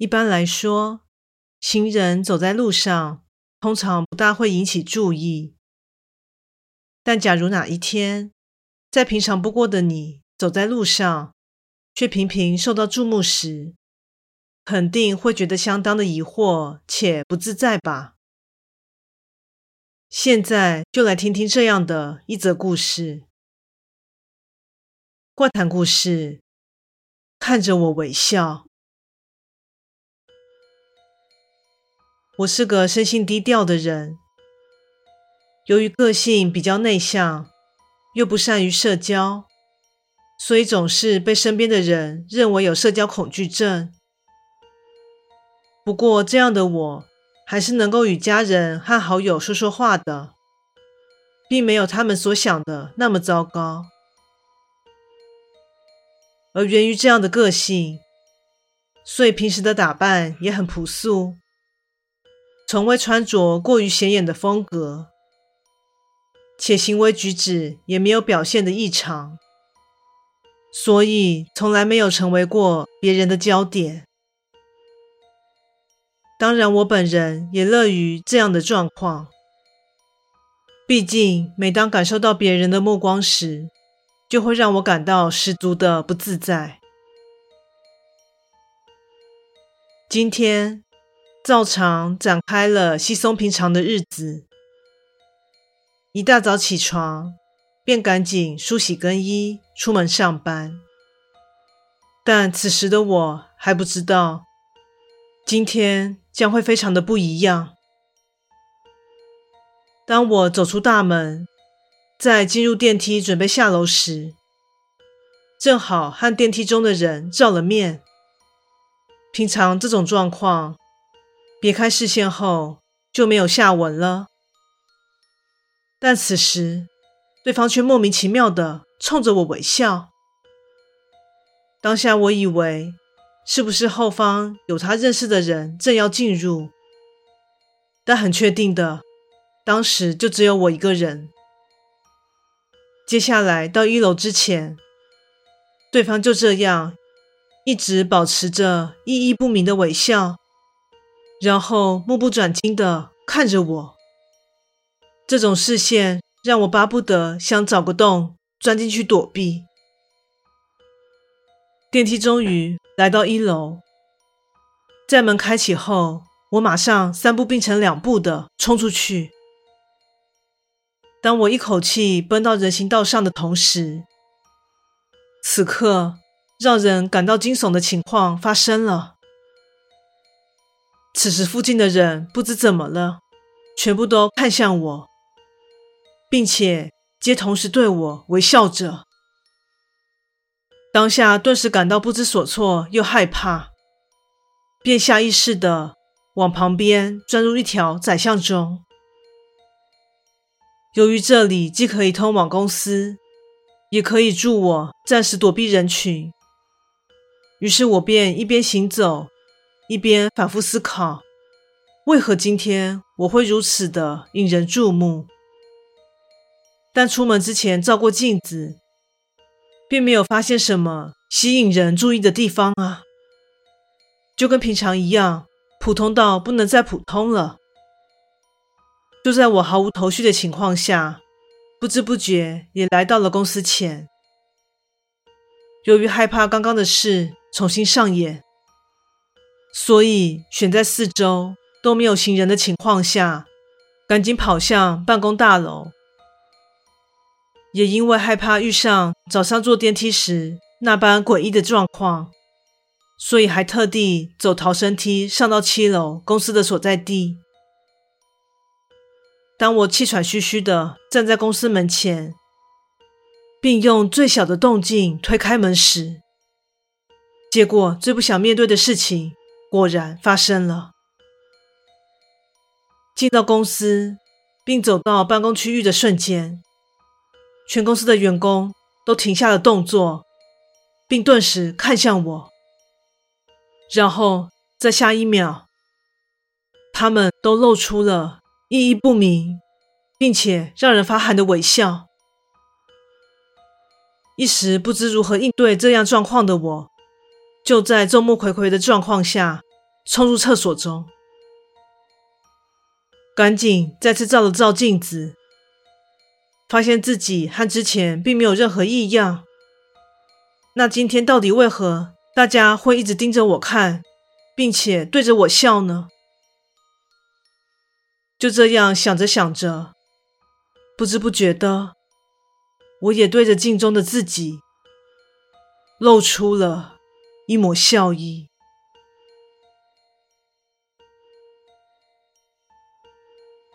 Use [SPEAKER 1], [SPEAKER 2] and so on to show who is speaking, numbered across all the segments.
[SPEAKER 1] 一般来说，行人走在路上，通常不大会引起注意。但假如哪一天，再平常不过的你走在路上，却频频受到注目时，肯定会觉得相当的疑惑且不自在吧？现在就来听听这样的一则故事。怪谈故事，看着我微笑。我是个生性低调的人，由于个性比较内向，又不善于社交，所以总是被身边的人认为有社交恐惧症。不过，这样的我还是能够与家人和好友说说话的，并没有他们所想的那么糟糕。而源于这样的个性，所以平时的打扮也很朴素。从未穿着过于显眼的风格，且行为举止也没有表现的异常，所以从来没有成为过别人的焦点。当然，我本人也乐于这样的状况，毕竟每当感受到别人的目光时，就会让我感到十足的不自在。今天。照常展开了稀松平常的日子。一大早起床，便赶紧梳洗更衣，出门上班。但此时的我还不知道，今天将会非常的不一样。当我走出大门，在进入电梯准备下楼时，正好和电梯中的人照了面。平常这种状况。别开视线后就没有下文了，但此时对方却莫名其妙地冲着我微笑。当下我以为是不是后方有他认识的人正要进入，但很确定的，当时就只有我一个人。接下来到一楼之前，对方就这样一直保持着意义不明的微笑。然后目不转睛的看着我，这种视线让我巴不得想找个洞钻进去躲避。电梯终于来到一楼，在门开启后，我马上三步并成两步的冲出去。当我一口气奔到人行道上的同时，此刻让人感到惊悚的情况发生了。此时，附近的人不知怎么了，全部都看向我，并且皆同时对我微笑着。当下顿时感到不知所措又害怕，便下意识的往旁边钻入一条窄巷中。由于这里既可以通往公司，也可以助我暂时躲避人群，于是我便一边行走。一边反复思考，为何今天我会如此的引人注目？但出门之前照过镜子，并没有发现什么吸引人注意的地方啊，就跟平常一样，普通到不能再普通了。就在我毫无头绪的情况下，不知不觉也来到了公司前。由于害怕刚刚的事重新上演。所以，选在四周都没有行人的情况下，赶紧跑向办公大楼。也因为害怕遇上早上坐电梯时那般诡异的状况，所以还特地走逃生梯上到七楼公司的所在地。当我气喘吁吁的站在公司门前，并用最小的动静推开门时，结果最不想面对的事情果然发生了。进到公司，并走到办公区域的瞬间，全公司的员工都停下了动作，并顿时看向我。然后在下一秒，他们都露出了意义不明，并且让人发寒的微笑。一时不知如何应对这样状况的我，就在众目睽睽的状况下冲入厕所中，赶紧再次照了照镜子，发现自己和之前并没有任何异样。那今天到底为何大家会一直盯着我看，并且对着我笑呢？就这样想着想着，不知不觉的。我也对着镜中的自己露出了一抹笑意。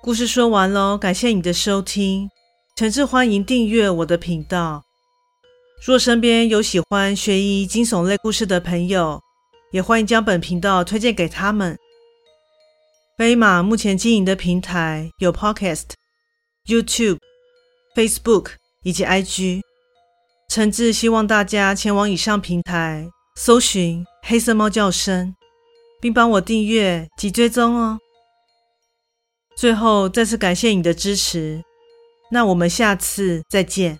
[SPEAKER 1] 故事说完喽，感谢你的收听，诚挚欢迎订阅我的频道。若身边有喜欢悬疑惊悚类故事的朋友，也欢迎将本频道推荐给他们。飞马目前经营的平台有 Podcast、YouTube、Facebook。以及 IG，诚挚希望大家前往以上平台搜寻“黑色猫叫声”，并帮我订阅及追踪哦。最后再次感谢你的支持，那我们下次再见。